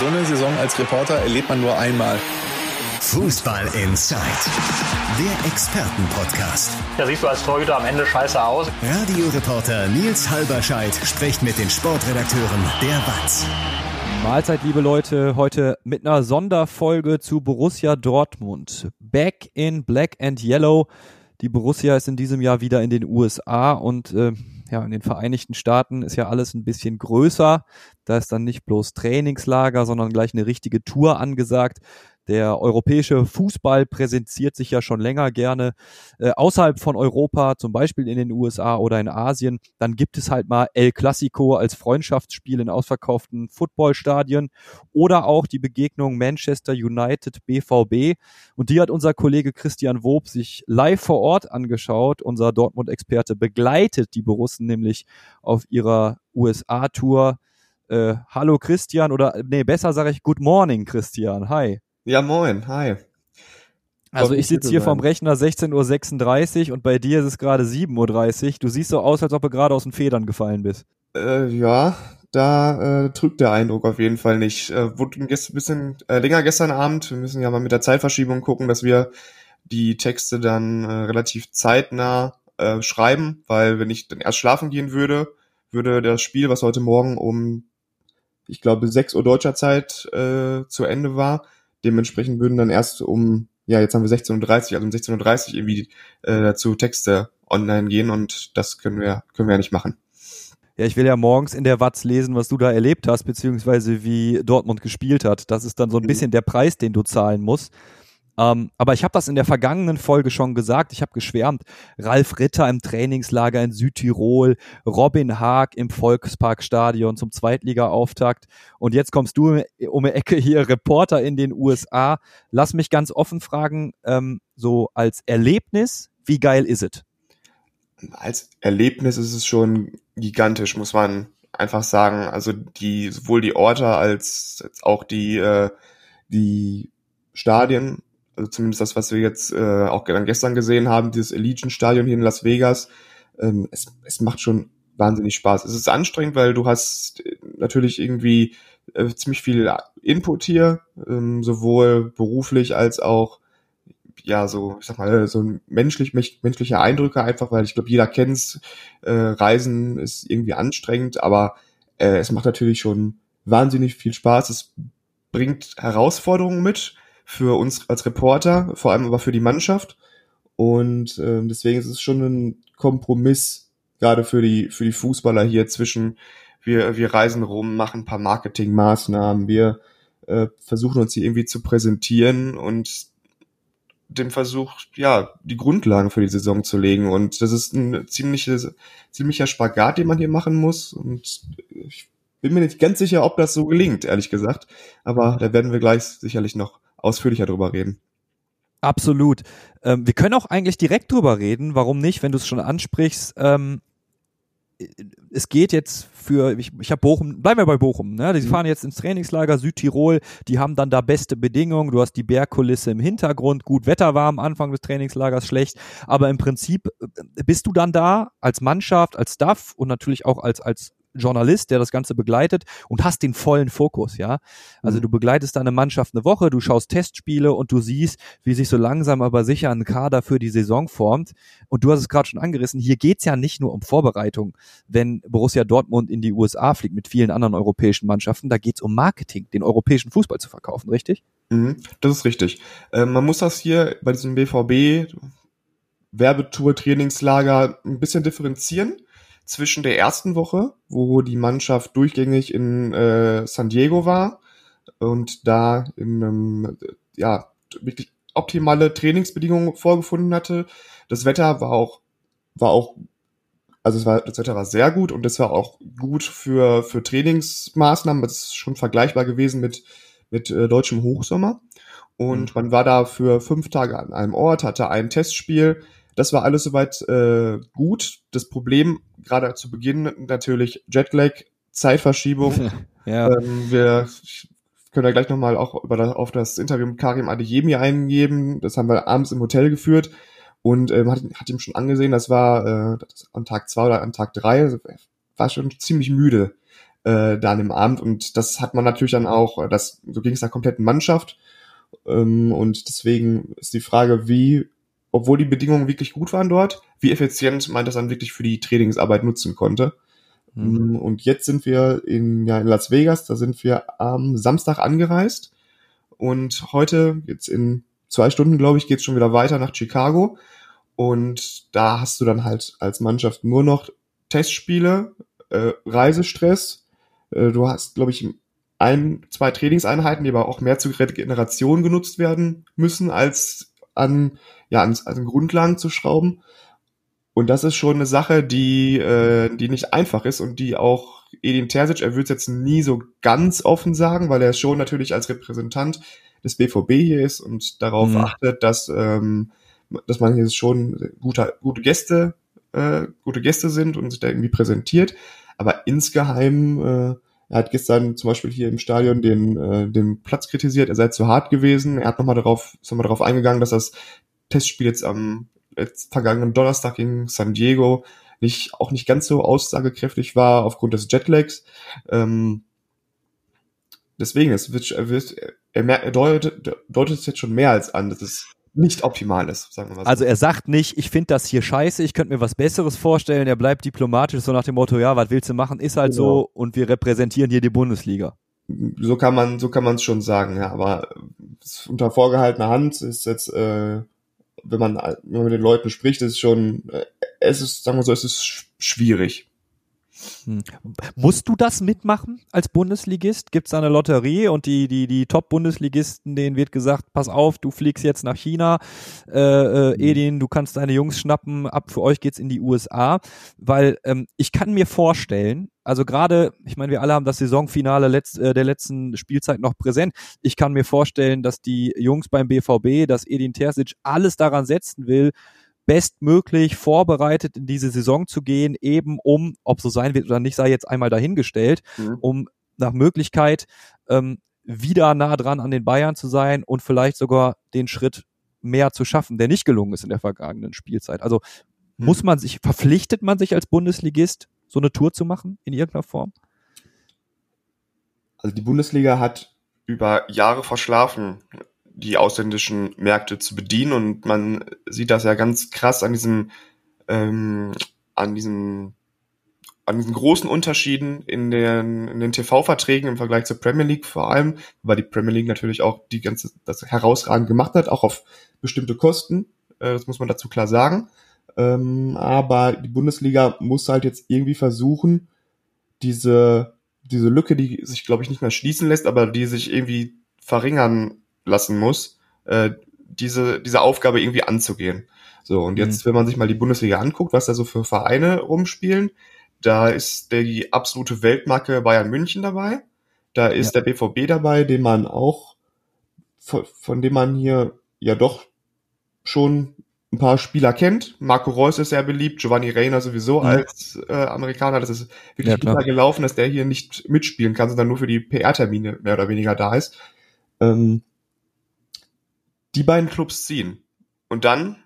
So eine Saison als Reporter erlebt man nur einmal. Fußball Inside, der Expertenpodcast. Da siehst du als Torhüter am Ende scheiße aus. Radioreporter Nils Halberscheid spricht mit den Sportredakteuren der WAZ. Mahlzeit, liebe Leute, heute mit einer Sonderfolge zu Borussia Dortmund. Back in Black and Yellow. Die Borussia ist in diesem Jahr wieder in den USA und äh, ja, in den Vereinigten Staaten ist ja alles ein bisschen größer. Da ist dann nicht bloß Trainingslager, sondern gleich eine richtige Tour angesagt. Der europäische Fußball präsentiert sich ja schon länger gerne äh, außerhalb von Europa, zum Beispiel in den USA oder in Asien. Dann gibt es halt mal El Clasico als Freundschaftsspiel in ausverkauften Footballstadien oder auch die Begegnung Manchester United BVB. Und die hat unser Kollege Christian Wob sich live vor Ort angeschaut. Unser Dortmund-Experte begleitet die Borussen nämlich auf ihrer USA-Tour. Äh, hallo Christian oder nee, besser sage ich Good Morning Christian. Hi. Ja, moin, hi. Also ich sitze hier vom Rechner 16.36 Uhr und bei dir ist es gerade 7.30 Uhr. Du siehst so aus, als ob du gerade aus den Federn gefallen bist. Äh, ja, da äh, trügt der Eindruck auf jeden Fall nicht. Äh, wurde ein bisschen äh, länger gestern Abend. Wir müssen ja mal mit der Zeitverschiebung gucken, dass wir die Texte dann äh, relativ zeitnah äh, schreiben, weil wenn ich dann erst schlafen gehen würde, würde das Spiel, was heute Morgen um, ich glaube, 6 Uhr deutscher Zeit äh, zu Ende war, Dementsprechend würden dann erst um, ja, jetzt haben wir 16.30 Uhr, also um 16.30 Uhr irgendwie äh, dazu Texte online gehen und das können wir, können wir ja nicht machen. Ja, ich will ja morgens in der Watz lesen, was du da erlebt hast, beziehungsweise wie Dortmund gespielt hat. Das ist dann so ein mhm. bisschen der Preis, den du zahlen musst. Ähm, aber ich habe das in der vergangenen Folge schon gesagt. Ich habe geschwärmt. Ralf Ritter im Trainingslager in Südtirol, Robin Haag im Volksparkstadion zum Zweitliga-Auftakt. Und jetzt kommst du um die Ecke hier, Reporter in den USA. Lass mich ganz offen fragen, ähm, so als Erlebnis, wie geil ist es? Als Erlebnis ist es schon gigantisch, muss man einfach sagen. Also die sowohl die Orte als, als auch die äh, die Stadien also zumindest das, was wir jetzt äh, auch gestern gesehen haben, dieses Allegiant-Stadion hier in Las Vegas, ähm, es, es macht schon wahnsinnig Spaß. Es ist anstrengend, weil du hast äh, natürlich irgendwie äh, ziemlich viel Input hier, ähm, sowohl beruflich als auch ja so ich sag mal so menschlich menschliche Eindrücke einfach, weil ich glaube jeder kennt's. Äh, Reisen ist irgendwie anstrengend, aber äh, es macht natürlich schon wahnsinnig viel Spaß. Es bringt Herausforderungen mit für uns als Reporter, vor allem aber für die Mannschaft. Und äh, deswegen ist es schon ein Kompromiss, gerade für die, für die Fußballer hier zwischen, wir, wir reisen rum, machen ein paar Marketingmaßnahmen, wir äh, versuchen uns hier irgendwie zu präsentieren und dem Versuch, ja, die Grundlagen für die Saison zu legen. Und das ist ein ziemliches, ziemlicher Spagat, den man hier machen muss. Und ich bin mir nicht ganz sicher, ob das so gelingt, ehrlich gesagt. Aber da werden wir gleich sicherlich noch ausführlicher drüber reden. Absolut. Ähm, wir können auch eigentlich direkt drüber reden. Warum nicht, wenn du es schon ansprichst? Ähm, es geht jetzt für, ich, ich habe Bochum, bleiben wir bei Bochum, ne? Die mhm. fahren jetzt ins Trainingslager Südtirol, die haben dann da beste Bedingungen, du hast die Bergkulisse im Hintergrund, gut Wetter war am Anfang des Trainingslagers schlecht, aber im Prinzip äh, bist du dann da als Mannschaft, als Staff und natürlich auch als, als Journalist, der das Ganze begleitet und hast den vollen Fokus, ja. Also mhm. du begleitest deine Mannschaft eine Woche, du schaust Testspiele und du siehst, wie sich so langsam aber sicher ein Kader für die Saison formt. Und du hast es gerade schon angerissen, hier geht's ja nicht nur um Vorbereitung, wenn Borussia Dortmund in die USA fliegt mit vielen anderen europäischen Mannschaften, da geht's um Marketing, den europäischen Fußball zu verkaufen, richtig? Mhm, das ist richtig. Äh, man muss das hier bei diesem BVB Werbetour Trainingslager ein bisschen differenzieren zwischen der ersten Woche, wo die Mannschaft durchgängig in äh, San Diego war und da in einem, ja, wirklich optimale Trainingsbedingungen vorgefunden hatte. Das Wetter war auch, war auch, also es war, das Wetter war sehr gut und es war auch gut für, für Trainingsmaßnahmen. Das ist schon vergleichbar gewesen mit, mit äh, deutschem Hochsommer. Und mhm. man war da für fünf Tage an einem Ort, hatte ein Testspiel, das war alles soweit äh, gut. Das Problem, gerade zu Beginn natürlich Jetlag, Zeitverschiebung. ja. Ähm, wir können ja gleich nochmal auch über das, auf das Interview mit Karim Adeyemi eingeben. Das haben wir abends im Hotel geführt und ähm, hat, hat ihm schon angesehen, das war äh, das an Tag zwei oder an Tag drei, also war schon ziemlich müde äh, da an dem Abend. Und das hat man natürlich dann auch, das, so ging es der kompletten Mannschaft. Ähm, und deswegen ist die Frage, wie, obwohl die Bedingungen wirklich gut waren dort, wie effizient man das dann wirklich für die Trainingsarbeit nutzen konnte. Mhm. Und jetzt sind wir in, ja, in Las Vegas, da sind wir am Samstag angereist. Und heute, jetzt in zwei Stunden, glaube ich, geht's schon wieder weiter nach Chicago. Und da hast du dann halt als Mannschaft nur noch Testspiele, äh, Reisestress. Äh, du hast, glaube ich, ein, zwei Trainingseinheiten, die aber auch mehr zur Regeneration genutzt werden müssen, als an, ja, an, an Grundlagen zu schrauben. Und das ist schon eine Sache, die, äh, die nicht einfach ist und die auch Edin Terzic, er wird es jetzt nie so ganz offen sagen, weil er schon natürlich als Repräsentant des BVB hier ist und darauf mhm. achtet, dass, ähm, dass man hier schon gute, gute Gäste, äh, gute Gäste sind und sich da irgendwie präsentiert. Aber insgeheim, äh, er hat gestern zum Beispiel hier im Stadion den, äh, den Platz kritisiert, er sei zu hart gewesen. Er hat nochmal darauf, ist nochmal darauf eingegangen, dass das Testspiel jetzt am jetzt vergangenen Donnerstag gegen San Diego nicht, auch nicht ganz so aussagekräftig war aufgrund des Jetlags. Ähm, deswegen, es wird, er, wird, er, er deutet, deutet es jetzt schon mehr als an, dass es nicht optimal ist, sagen wir mal so. Also er sagt nicht, ich finde das hier scheiße, ich könnte mir was Besseres vorstellen, er bleibt diplomatisch, so nach dem Motto, ja, was willst du machen, ist halt genau. so und wir repräsentieren hier die Bundesliga. So kann man, so kann man es schon sagen, ja, aber unter vorgehaltener Hand ist jetzt äh, wenn man, wenn man mit den Leuten spricht, ist schon, äh, es ist, sagen wir so, es ist schwierig. Hm. Musst du das mitmachen als Bundesligist? Gibt es eine Lotterie und die, die, die Top-Bundesligisten, denen wird gesagt, pass auf, du fliegst jetzt nach China, äh, äh, hm. Edin, du kannst deine Jungs schnappen, ab für euch geht's in die USA. Weil ähm, ich kann mir vorstellen, also gerade, ich meine, wir alle haben das Saisonfinale letzt, äh, der letzten Spielzeit noch präsent. Ich kann mir vorstellen, dass die Jungs beim BVB, dass Edin Terzic alles daran setzen will, bestmöglich vorbereitet in diese Saison zu gehen, eben um, ob so sein wird oder nicht, sei jetzt einmal dahingestellt, mhm. um nach Möglichkeit ähm, wieder nah dran an den Bayern zu sein und vielleicht sogar den Schritt mehr zu schaffen, der nicht gelungen ist in der vergangenen Spielzeit. Also mhm. muss man sich, verpflichtet man sich als Bundesligist, so eine Tour zu machen in irgendeiner Form? Also die Bundesliga hat über Jahre verschlafen, die ausländischen Märkte zu bedienen. Und man sieht das ja ganz krass an diesem, ähm, an diesem, an diesen großen Unterschieden in den, in den TV-Verträgen im Vergleich zur Premier League vor allem, weil die Premier League natürlich auch die ganze, das herausragend gemacht hat, auch auf bestimmte Kosten. Äh, das muss man dazu klar sagen. Ähm, aber die Bundesliga muss halt jetzt irgendwie versuchen, diese, diese Lücke, die sich, glaube ich, nicht mehr schließen lässt, aber die sich irgendwie verringern lassen muss, äh, diese, diese Aufgabe irgendwie anzugehen. So, und jetzt, mhm. wenn man sich mal die Bundesliga anguckt, was da so für Vereine rumspielen, da ist der, die absolute Weltmarke Bayern München dabei. Da ist ja. der BVB dabei, den man auch, von, von dem man hier ja doch schon ein paar Spieler kennt. Marco Reus ist sehr beliebt, Giovanni Reina sowieso mhm. als äh, Amerikaner. Das ist wirklich ja, gelaufen, dass der hier nicht mitspielen kann, sondern nur für die PR-Termine mehr oder weniger da ist. Ähm, die beiden Clubs ziehen. Und dann,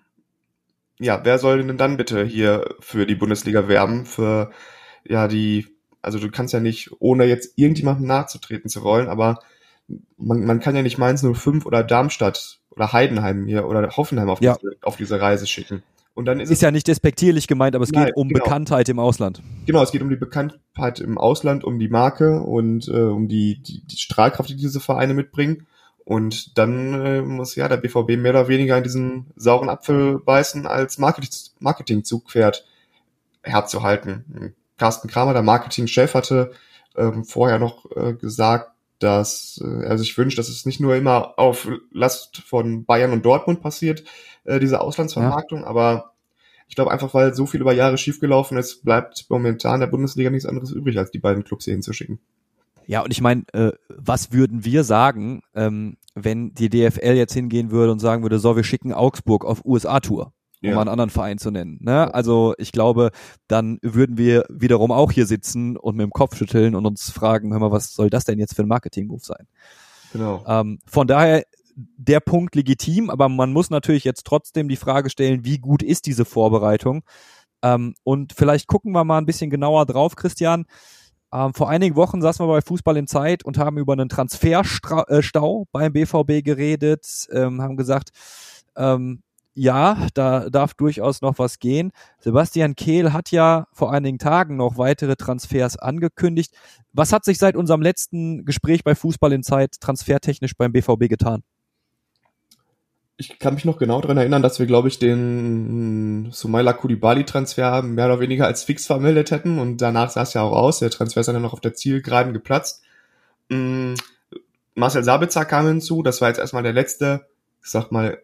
ja, wer soll denn dann bitte hier für die Bundesliga werben? Für, ja, die, also du kannst ja nicht, ohne jetzt irgendjemandem nachzutreten zu rollen, aber man, man kann ja nicht Mainz 05 oder Darmstadt oder Heidenheim hier oder Hoffenheim auf, ja. diese, auf diese Reise schicken. Und dann ist, ist ja nicht despektierlich gemeint, aber es Nein, geht um genau. Bekanntheit im Ausland. Genau, es geht um die Bekanntheit im Ausland, um die Marke und äh, um die, die, die Strahlkraft, die diese Vereine mitbringen. Und dann äh, muss ja der BVB mehr oder weniger in diesen sauren Apfel beißen, als Marketing Marketingzugpferd herzuhalten. Carsten Kramer, der Marketingchef, hatte ähm, vorher noch äh, gesagt, dass äh, er sich wünscht, dass es nicht nur immer auf Last von Bayern und Dortmund passiert, äh, diese Auslandsvermarktung, ja. aber ich glaube einfach, weil so viel über Jahre schiefgelaufen ist, bleibt momentan der Bundesliga nichts anderes übrig, als die beiden Clubs hier hinzuschicken. Ja, und ich meine, äh, was würden wir sagen, ähm, wenn die DFL jetzt hingehen würde und sagen würde, so, wir schicken Augsburg auf USA-Tour, um ja. einen anderen Verein zu nennen. Ne? Also ich glaube, dann würden wir wiederum auch hier sitzen und mit dem Kopf schütteln und uns fragen, hör mal, was soll das denn jetzt für ein Marketing-Move sein? Genau. Ähm, von daher der Punkt legitim, aber man muss natürlich jetzt trotzdem die Frage stellen, wie gut ist diese Vorbereitung? Ähm, und vielleicht gucken wir mal ein bisschen genauer drauf, Christian Ähm, vor einigen Wochen saßen wir bei Fußball in Zeit und haben über einen Transferstau äh, beim BVB geredet, ähm, haben gesagt, ähm, ja, da darf durchaus noch was gehen. Sebastian Kehl hat ja vor einigen Tagen noch weitere Transfers angekündigt. Was hat sich seit unserem letzten Gespräch bei Fußball in Zeit transfertechnisch beim BVB getan? Ich kann mich noch genau daran erinnern, dass wir, glaube ich, den Sumaila Koulibaly-Transfer mehr oder weniger als fix vermeldet hätten und danach sah es ja auch aus. Der Transfer ist dann noch auf der Zielgeraden geplatzt. Mm, Marcel Sabitzer kam hinzu, das war jetzt erstmal der letzte, ich sag mal,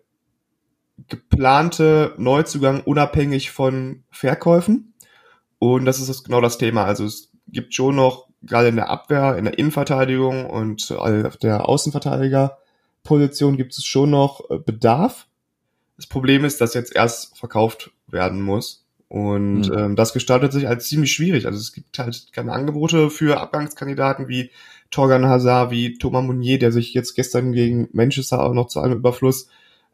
geplante Neuzugang unabhängig von Verkäufen. Und das ist genau das Thema. Also es gibt schon noch, gerade in der Abwehr, in der Innenverteidigung und auf der Außenverteidigerposition gibt es schon noch äh, Bedarf. Das Problem ist, dass jetzt erst verkauft werden muss. Und mhm. ähm, das gestaltet sich als ziemlich schwierig. Also es gibt halt keine Angebote für Abgangskandidaten wie Torgan Hazard, wie Thomas Mounier, der sich jetzt gestern gegen Manchester auch noch zu einem Überfluss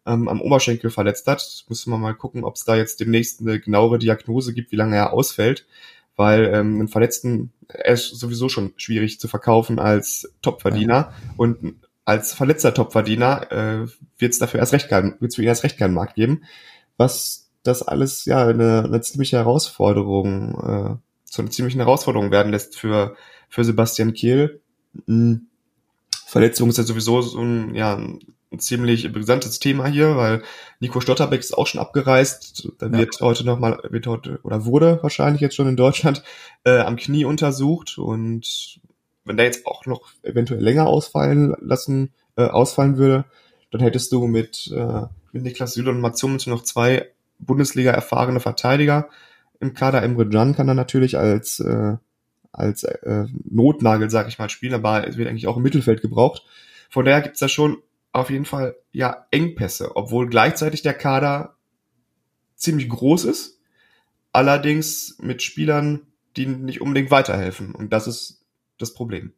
ähm, am Oberschenkel verletzt hat. Müssen wir mal gucken, ob es da jetzt demnächst eine genauere Diagnose gibt, wie lange er ausfällt. Weil ähm, einen Verletzten, er ist sowieso schon schwierig zu verkaufen als Topverdiener. Ja. Und als verletzter Topverdiener äh, wird es dafür erst recht keinen, wird es für ihn erst recht keinen Markt geben. Was das alles ja eine, eine ziemliche Herausforderung, äh, zu einer ziemlichen Herausforderung werden lässt für, für Sebastian Kiel. Mhm. Verletzung ist ja sowieso so ein, ja, ein ziemlich brisantes Thema hier, weil Nico Stotterbeck ist auch schon abgereist. Da wird ja. heute nochmal, wird heute, oder wurde wahrscheinlich jetzt schon in Deutschland äh, am Knie untersucht. Und wenn der jetzt auch noch eventuell länger ausfallen lassen, äh, ausfallen würde, dann hättest du mit, äh, mit Niklas Süle und Mats Hummels noch zwei Bundesliga erfahrene Verteidiger im Kader. Emre Can kann dann natürlich als, äh, als äh, Notnagel, sag ich mal, spielen, aber es wird eigentlich auch im Mittelfeld gebraucht. Von daher gibt's da schon auf jeden Fall ja Engpässe, obwohl gleichzeitig der Kader ziemlich groß ist, allerdings mit Spielern, die nicht unbedingt weiterhelfen. Und das ist das Problem.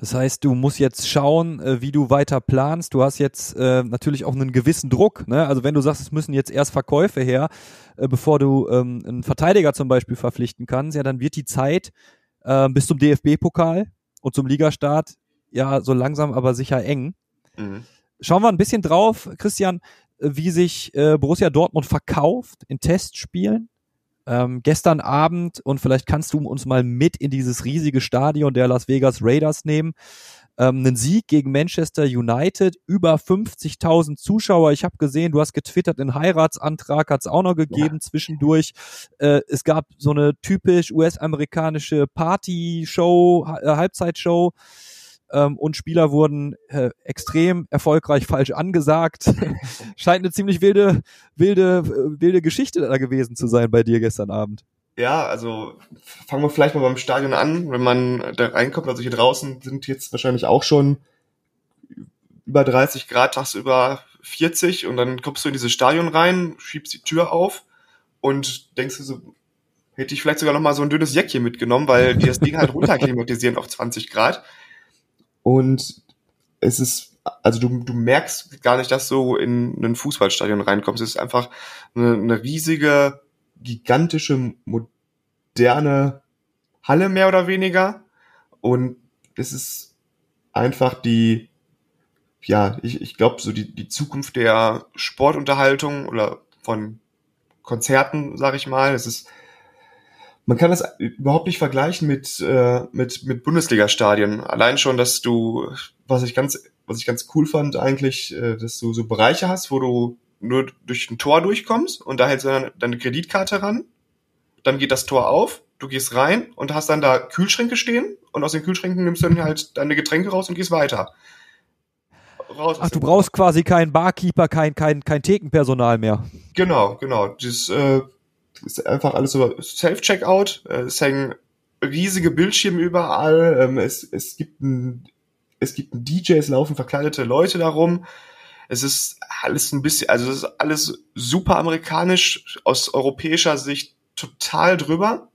Das heißt, du musst jetzt schauen, äh, wie du weiter planst. Du hast jetzt äh, natürlich auch einen gewissen Druck. Ne? Also wenn du sagst, es müssen jetzt erst Verkäufe her, äh, bevor du ähm, einen Verteidiger zum Beispiel verpflichten kannst, ja, dann wird die Zeit äh, bis zum DFB-Pokal und zum Ligastart ja so langsam aber sicher eng. Mhm. Schauen wir ein bisschen drauf, Christian, wie sich äh, Borussia Dortmund verkauft in Testspielen. Ähm, gestern Abend und vielleicht kannst du uns mal mit in dieses riesige Stadion der Las Vegas Raiders nehmen. Ähm, einen Sieg gegen Manchester United, über 50.000 Zuschauer. Ich habe gesehen, du hast getwittert, einen Heiratsantrag hat es auch noch gegeben ja. zwischendurch. Äh, es gab so eine typisch US-amerikanische Party-Show, äh, Halbzeitshow ähm, und Spieler wurden äh, extrem erfolgreich falsch angesagt. Scheint eine ziemlich wilde, wilde, wilde Geschichte da gewesen zu sein bei dir gestern Abend. Ja, also fangen wir vielleicht mal beim Stadion an. Wenn man da reinkommt, also hier draußen sind jetzt wahrscheinlich auch schon über 30 Grad, tagsüber 40 und dann kommst du in dieses Stadion rein, schiebst die Tür auf und denkst du so, hätte ich vielleicht sogar noch mal so ein dünnes Jäckchen mitgenommen, weil die das Ding halt runterklimatisieren auf 20 Grad. Und es ist, also du, du merkst gar nicht, dass du in ein Fußballstadion reinkommst. Es ist einfach eine, eine riesige, gigantische, moderne Halle mehr oder weniger. Und es ist einfach die, ja, ich, ich glaube, so die, die Zukunft der Sportunterhaltung oder von Konzerten, sag ich mal. Es ist man kann das überhaupt nicht vergleichen mit, äh, mit, mit Bundesliga-Stadien. Allein schon, dass du, was ich ganz, was ich ganz cool fand eigentlich, äh, dass du so Bereiche hast, wo du nur durch ein Tor durchkommst und da hältst du dann deine Kreditkarte ran, dann geht das Tor auf, du gehst rein und hast dann da Kühlschränke stehen und aus den Kühlschränken nimmst du dann halt deine Getränke raus und gehst weiter. Raus Ach, du brauchst quasi keinen Barkeeper, kein, kein, kein Thekenpersonal mehr. Genau, genau. Das, äh, ist einfach alles über Self-Checkout. Äh, es hängen riesige Bildschirme überall. Ähm, es, es gibt ein, es gibt ein DJ, es laufen verkleidete Leute darum. Es ist alles ein bisschen, also es ist alles super amerikanisch, aus europäischer Sicht total drüber.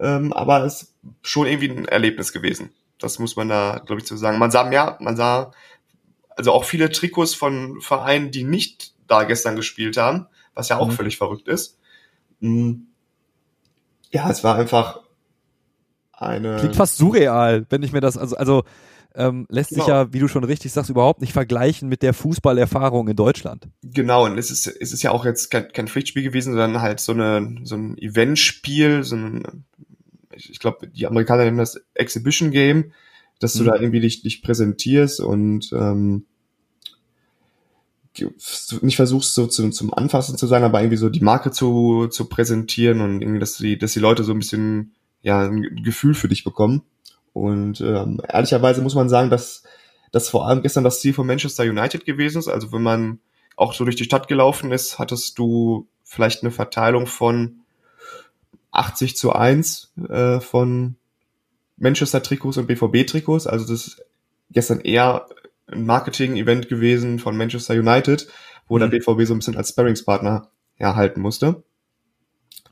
Ähm, aber es ist schon irgendwie ein Erlebnis gewesen. Das muss man da, glaube ich, zu sagen. Man sah mehr, man sah also auch viele Trikots von Vereinen, die nicht da gestern gespielt haben, was ja auch mhm. völlig verrückt ist. Hm. Ja, es war einfach eine. Klingt fast surreal, wenn ich mir das, also, also ähm, lässt Genau. sich ja, wie du schon richtig sagst, überhaupt nicht vergleichen mit der Fußballerfahrung in Deutschland. Genau, und es ist, es ist ja auch jetzt kein, kein Pflichtspiel gewesen, sondern halt so, eine, so ein Eventspiel, so ein, ich, glaube, die Amerikaner nennen das Exhibition Game, dass du Mhm. da irgendwie dich, dich präsentierst und ähm, nicht versuchst so zum, zum Anfassen zu sein, aber irgendwie so die Marke zu, zu präsentieren und irgendwie, dass die, dass die Leute so ein bisschen ja ein Gefühl für dich bekommen. Und ähm, ehrlicherweise muss man sagen, dass das vor allem gestern das Ziel von Manchester United gewesen ist. Also wenn man auch so durch die Stadt gelaufen ist, hattest du vielleicht eine Verteilung von 80 zu 1 äh, von Manchester-Trikots und BVB-Trikots. Also das ist gestern eher ein Marketing-Event gewesen von Manchester United, wo Mhm. der BVB so ein bisschen als Sparringspartner herhalten musste.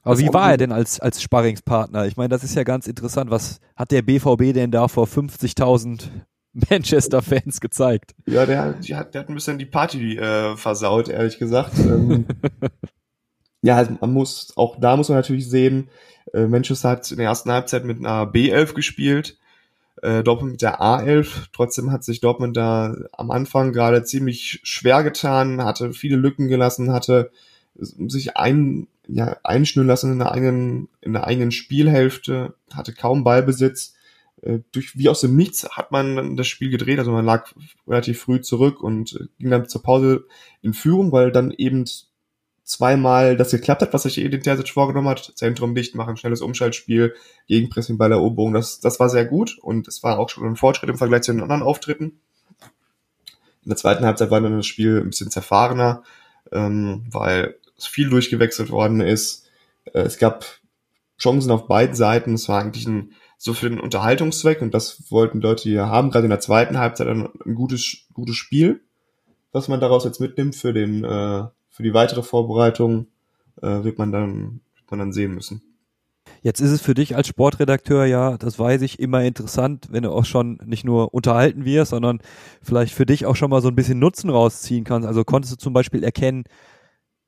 Aber wie war er denn als, als Sparringspartner? Ich meine, das ist ja ganz interessant. Was hat der BVB denn da vor 50.000 Manchester-Fans gezeigt? Ja, der, der, hat, der hat ein bisschen die Party äh, versaut, ehrlich gesagt. ähm, ja, also man muss, auch da muss man natürlich sehen, äh, Manchester hat in der ersten Halbzeit mit einer B11 gespielt, äh, Dortmund mit der A11. Trotzdem hat sich Dortmund da am Anfang gerade ziemlich schwer getan, hatte viele Lücken gelassen, hatte sich ein, ja, einschnüren lassen in der eigenen, in der eigenen Spielhälfte, hatte kaum Ballbesitz. Äh, durch, wie aus dem Nichts hat man das Spiel gedreht, also man lag relativ früh zurück und äh, ging dann zur Pause in Führung, weil dann eben zweimal das geklappt hat, was sich Edin Terzic vorgenommen hat. Zentrum dicht machen, schnelles Umschaltspiel, Gegenpressing bei der Eroberung. Das, das war sehr gut und es war auch schon ein Fortschritt im Vergleich zu den anderen Auftritten. In der zweiten Halbzeit war dann das Spiel ein bisschen zerfahrener, ähm, weil es viel durchgewechselt worden ist. Äh, es gab Chancen auf beiden Seiten. Es war eigentlich ein, so für den Unterhaltungszweck und das wollten Leute hier haben. Gerade in der zweiten Halbzeit ein, ein gutes, gutes Spiel, was man daraus jetzt mitnimmt für den, äh, für die weitere Vorbereitung, äh, wird man dann, wird man dann sehen müssen. Jetzt ist es für dich als Sportredakteur ja, das weiß ich, immer interessant, wenn du auch schon nicht nur unterhalten wirst, sondern vielleicht für dich auch schon mal so ein bisschen Nutzen rausziehen kannst. Also konntest du zum Beispiel erkennen,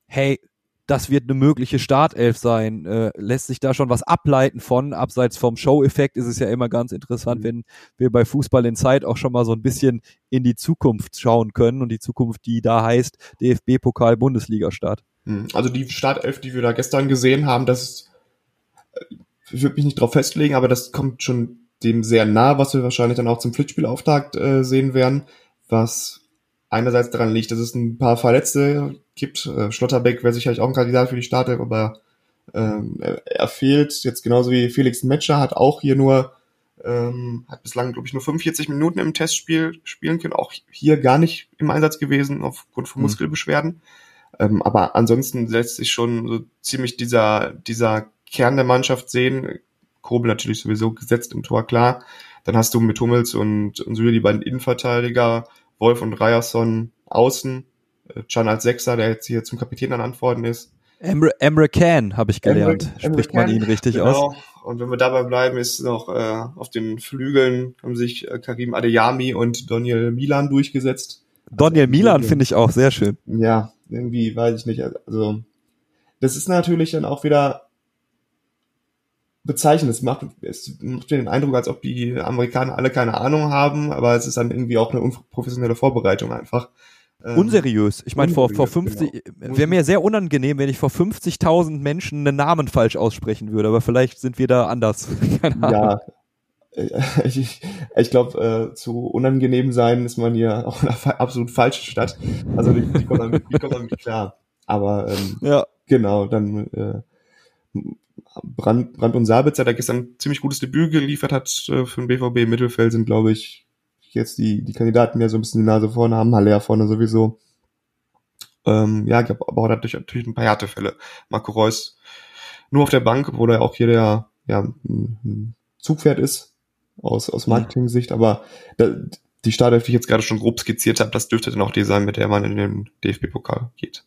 hey, das wird eine mögliche Startelf sein. Äh, lässt sich da schon was ableiten von? Abseits vom Show-Effekt ist es ja immer ganz interessant, Mhm. wenn wir bei Fußball in Zeit auch schon mal so ein bisschen in die Zukunft schauen können und die Zukunft, die da heißt DFB-Pokal Bundesliga-Start. Hm, Also die Startelf, die wir da gestern gesehen haben, das äh, ich würde mich nicht drauf festlegen, aber das kommt schon dem sehr nah, was wir wahrscheinlich dann auch zum Pflichtspielauftakt äh, sehen werden, was einerseits daran liegt, dass es ein paar Verletzte gibt. Äh, Schlotterbeck wäre sicherlich auch ein Kandidat für die Startelf, aber ähm, er, fehlt jetzt genauso wie Felix Metscher, hat auch hier nur ähm, hat bislang, glaube ich, nur 45 Minuten im Testspiel spielen können, auch hier gar nicht im Einsatz gewesen aufgrund von Mhm. Muskelbeschwerden. Ähm, aber ansonsten lässt sich schon so ziemlich dieser, dieser Kern der Mannschaft sehen. Kobel natürlich sowieso gesetzt im Tor, klar. Dann hast du mit Hummels und, und Süle die beiden Innenverteidiger, Wolf und Ryerson außen, äh, Can als Sechser, der jetzt hier zum Kapitän ernannt worden ist. Emre, Emre Can, habe ich gelernt. Emre- Emre Spricht man Can, ihn richtig aus? Genau. Und wenn wir dabei bleiben, ist noch äh, auf den Flügeln haben sich äh, Karim Adeyami und Daniel Milan durchgesetzt. Daniel Also, Milan finde ich auch sehr schön. Ja, irgendwie weiß ich nicht. Also das ist natürlich dann auch wieder bezeichnend. Es macht, es macht den Eindruck, als ob die Amerikaner alle keine Ahnung haben, aber es ist dann irgendwie auch eine unprofessionelle Vorbereitung einfach. Ähm, Unseriös. Ich meine, vor, vor unseriös, 50, genau. wäre mir sehr unangenehm, wenn ich vor 50.000 Menschen einen Namen falsch aussprechen würde, aber vielleicht sind wir da anders. Ja, äh, ich, ich glaube, äh, zu unangenehm sein ist man hier auch in einer absolut falschen Stadt. Also die, die kommt damit klar. Aber ähm, Ja. Genau, dann äh, Brand, Brand und Sabitzer, der gestern ein ziemlich gutes Debüt geliefert hat äh, für den BVB im Mittelfeld, sind, glaube ich, jetzt die, die Kandidaten, die ja so ein bisschen die Nase vorne haben, Haller vorne sowieso. Ähm, ja, ich glaube, aber auch natürlich, natürlich ein paar Härtefälle. Marco Reus nur auf der Bank, obwohl er auch hier der ja, ein ein Zugpferd ist, aus, aus Marketing-Sicht, aber da, die Startelf, die ich jetzt gerade schon grob skizziert habe, das dürfte dann auch die sein, mit der man in den DFB-Pokal geht.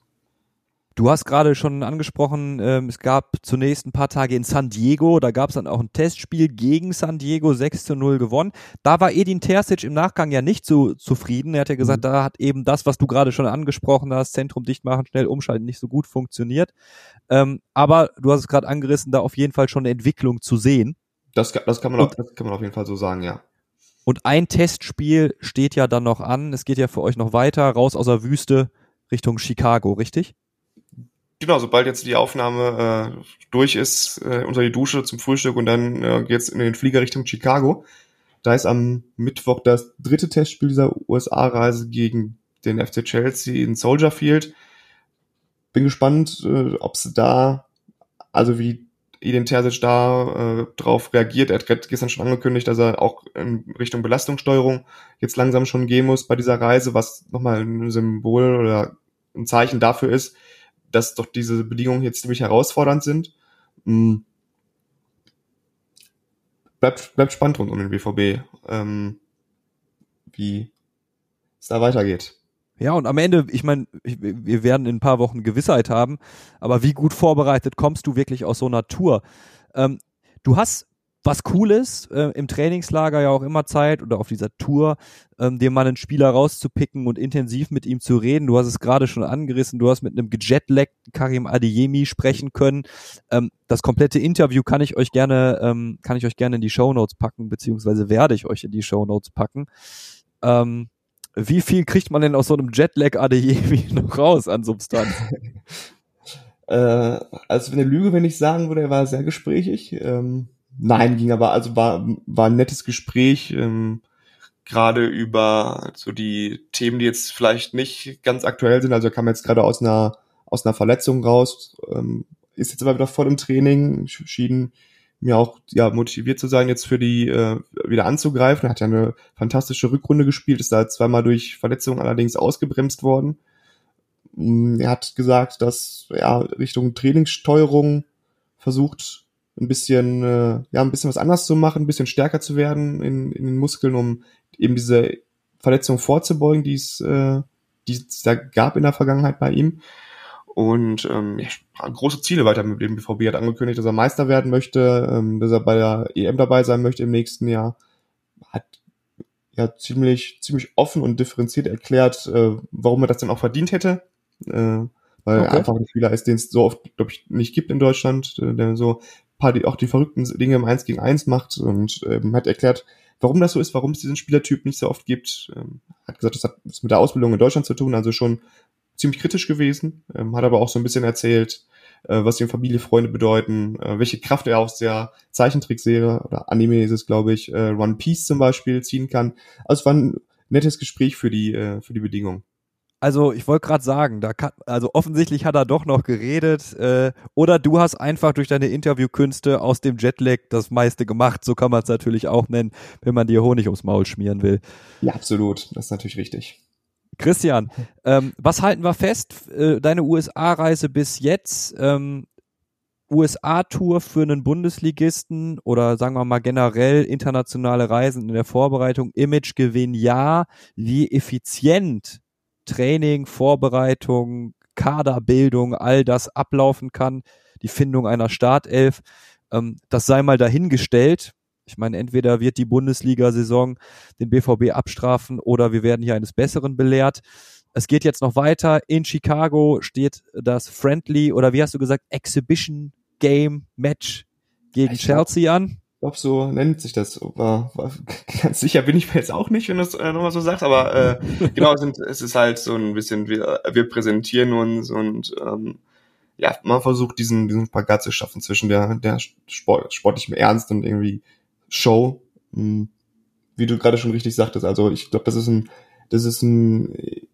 Du hast gerade schon angesprochen, ähm, es gab zunächst ein paar Tage in San Diego, da gab es dann auch ein Testspiel gegen San Diego, 6 zu 0 gewonnen. Da war Edin Terzic im Nachgang ja nicht so zufrieden. Er hat ja gesagt, Mhm. da hat eben das, was du gerade schon angesprochen hast, Zentrum dicht machen, schnell umschalten, nicht so gut funktioniert. Ähm, aber du hast es gerade angerissen, da auf jeden Fall schon eine Entwicklung zu sehen. Das, das, kann man auch, das kann man auf jeden Fall so sagen, ja. Und ein Testspiel steht ja dann noch an. Es geht ja für euch noch weiter, raus aus der Wüste Richtung Chicago, richtig? Genau, sobald jetzt die Aufnahme äh, durch ist, äh, unter die Dusche zum Frühstück und dann äh, geht's in den Flieger Richtung Chicago. Da ist am Mittwoch das dritte Testspiel dieser USA-Reise gegen den FC Chelsea in Soldier Field. Bin gespannt, äh, ob sie da, also wie Edin Terzic da äh, drauf reagiert. Er hat gestern schon angekündigt, dass er auch in Richtung Belastungssteuerung jetzt langsam schon gehen muss bei dieser Reise, was nochmal ein Symbol oder ein Zeichen dafür ist, dass doch diese Bedingungen jetzt ziemlich herausfordernd sind. Mhm. Bleibt, bleibt spannend rund um den BVB, ähm, wie es da weitergeht. Ja, und am Ende, ich meine, wir werden in ein paar Wochen Gewissheit haben, aber wie gut vorbereitet kommst du wirklich aus so einer Tour? Ähm, du hast was Cooles äh, im Trainingslager ja auch immer Zeit oder auf dieser Tour, ähm, dir mal einen Spieler rauszupicken und intensiv mit ihm zu reden. Du hast es gerade schon angerissen, du hast mit einem gejetlackten Karim Adeyemi sprechen können. Ähm, das komplette Interview kann ich euch gerne, ähm, kann ich euch gerne in die Show Notes packen, beziehungsweise werde ich euch in die Show Notes packen. Ähm, wie viel kriegt man denn aus so einem Jetlag ADJ noch raus an Substanz? äh, also eine Lüge, wenn ich sagen würde, er war sehr gesprächig. Ähm, nein, ging aber, also war, war ein nettes Gespräch, ähm, gerade über so die Themen, die jetzt vielleicht nicht ganz aktuell sind. Also er kam jetzt gerade aus einer, aus einer Verletzung raus, ähm, ist jetzt aber wieder voll im Training, schien mir auch ja motiviert zu sein, jetzt für die äh, wieder anzugreifen. Er hat ja eine fantastische Rückrunde gespielt, ist da zweimal durch Verletzungen allerdings ausgebremst worden. Mm, er hat gesagt, dass ja Richtung Trainingssteuerung versucht, ein bisschen äh, ja ein bisschen was anders zu machen, ein bisschen stärker zu werden in, in den Muskeln, um eben diese Verletzung vorzubeugen, die es äh, die es da gab in der Vergangenheit bei ihm. Und ähm, ja, große Ziele weiter mit dem BVB hat angekündigt, dass er Meister werden möchte, ähm, dass er bei der EM dabei sein möchte im nächsten Jahr. Hat ja ziemlich, ziemlich offen und differenziert erklärt, äh, warum er das denn auch verdient hätte. Äh, weil okay. er einfach ein Spieler ist, den es so oft, glaube ich, nicht gibt in Deutschland, äh, der so die auch die verrückten Dinge im 1 gegen 1 macht und ähm, hat erklärt, warum das so ist, warum es diesen Spielertyp nicht so oft gibt. Ähm, hat gesagt, das hat was mit der Ausbildung in Deutschland zu tun, also schon ziemlich kritisch gewesen, ähm, hat aber auch so ein bisschen erzählt, äh, was ihm Familie, Freunde bedeuten, äh, welche Kraft er aus der Zeichentrickserie oder Anime ist es, glaube ich, äh, One Piece zum Beispiel ziehen kann. Also es war ein nettes Gespräch für die, äh, für die Bedingungen. Also ich wollte gerade sagen, da kann, also offensichtlich hat er doch noch geredet äh, oder du hast einfach durch deine Interviewkünste aus dem Jetlag das meiste gemacht. So kann man es natürlich auch nennen, wenn man dir Honig ums Maul schmieren will. Ja, absolut. Das ist natürlich richtig. Christian, ähm, was halten wir fest? Äh, deine USA-Reise bis jetzt, ähm, USA-Tour für einen Bundesligisten oder sagen wir mal generell internationale Reisen in der Vorbereitung, Imagegewinn ja. Wie effizient Training, Vorbereitung, Kaderbildung, all das ablaufen kann, die Findung einer Startelf, ähm, das sei mal dahingestellt. Ich meine, entweder wird die Bundesliga-Saison den BVB abstrafen oder wir werden hier eines Besseren belehrt. Es geht jetzt noch weiter. In Chicago steht das Friendly oder wie hast du gesagt, Exhibition Game Match gegen ich Chelsea glaub, an. Ich glaube, so nennt sich das. War, war, ganz sicher bin ich mir jetzt auch nicht, wenn du es äh, nochmal so sagst, aber äh, genau, sind, es ist halt so ein bisschen, wir, wir präsentieren uns und ähm, ja, man versucht diesen, diesen Spagat zu schaffen zwischen der, der Sport, sportlichem Ernst und irgendwie Show, hm, wie du gerade schon richtig sagtest. Also ich glaube, das ist ein, das ist ein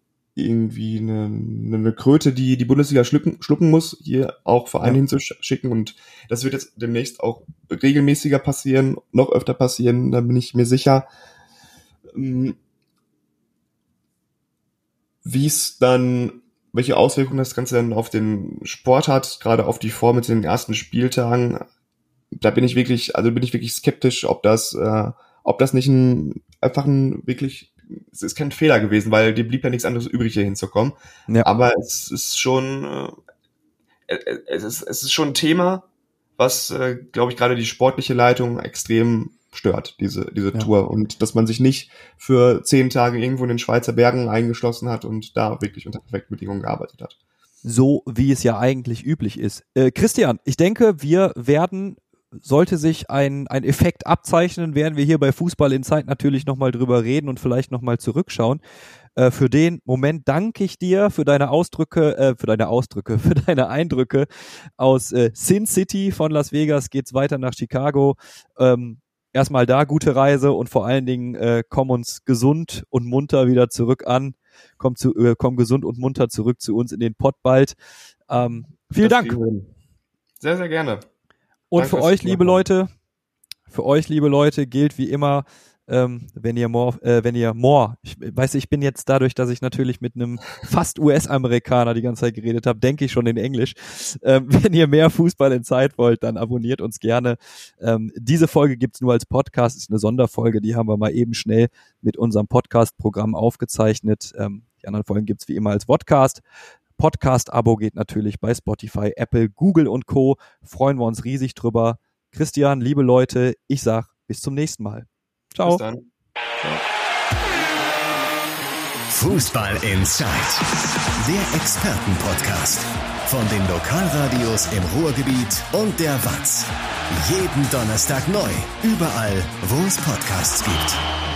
irgendwie eine, eine Kröte, die die Bundesliga schlucken, schlucken muss, hier auch Vereine ja. hinzuschicken. Und das wird jetzt demnächst auch regelmäßiger passieren, noch öfter passieren, da bin ich mir sicher. Hm, wie es dann, welche Auswirkungen das Ganze dann auf den Sport hat, gerade auf die Form mit den ersten Spieltagen, da bin ich wirklich, also bin ich wirklich skeptisch, ob das, äh, ob das nicht ein einfach ein wirklich, es ist kein Fehler gewesen, weil dir blieb ja nichts anderes übrig, hier hinzukommen. Ja. Aber es ist schon, äh, äh, es ist, es ist schon ein Thema, was, äh, glaube ich, gerade die sportliche Leitung extrem stört, diese, diese ja. Tour. Und dass man sich nicht für zehn Tage irgendwo in den Schweizer Bergen eingeschlossen hat und da wirklich unter perfekten Bedingungen gearbeitet hat. So wie es ja eigentlich üblich ist. Äh, Christian, ich denke, wir werden sollte sich ein, ein Effekt abzeichnen, werden wir hier bei Fußball in Zeit natürlich nochmal drüber reden und vielleicht nochmal zurückschauen. Äh, für den Moment danke ich dir für deine Ausdrücke, äh, für deine Ausdrücke, für deine Eindrücke aus äh, Sin City von Las Vegas geht's weiter nach Chicago. Ähm, erstmal da gute Reise und vor allen Dingen äh, komm uns gesund und munter wieder zurück an. Komm, zu, äh, komm gesund und munter zurück zu uns in den Pott bald. Ähm, vielen Das Dank. Sehr, sehr gerne. Und Danke für euch, liebe. Leute, für euch, liebe Leute, gilt wie immer, ähm, wenn ihr more, äh, wenn ihr more, ich weiß, ich bin jetzt dadurch, dass ich natürlich mit einem fast US-Amerikaner die ganze Zeit geredet habe, denke ich schon in Englisch. Ähm, wenn ihr mehr Fußball in Zeit wollt, dann abonniert uns gerne. Ähm, diese Folge gibt's nur als Podcast, ist eine Sonderfolge, die haben wir mal eben schnell mit unserem Podcast-Programm aufgezeichnet. Ähm, die anderen Folgen gibt's wie immer als Podcast. Podcast-Abo geht natürlich bei Spotify, Apple, Google und Co. Freuen wir uns riesig drüber. Christian, liebe Leute, ich sag bis zum nächsten Mal. Ciao. Bis dann. Fußball Inside, der Expertenpodcast von den Lokalradios im Ruhrgebiet und der Watz. Jeden Donnerstag neu, überall, wo es Podcasts gibt.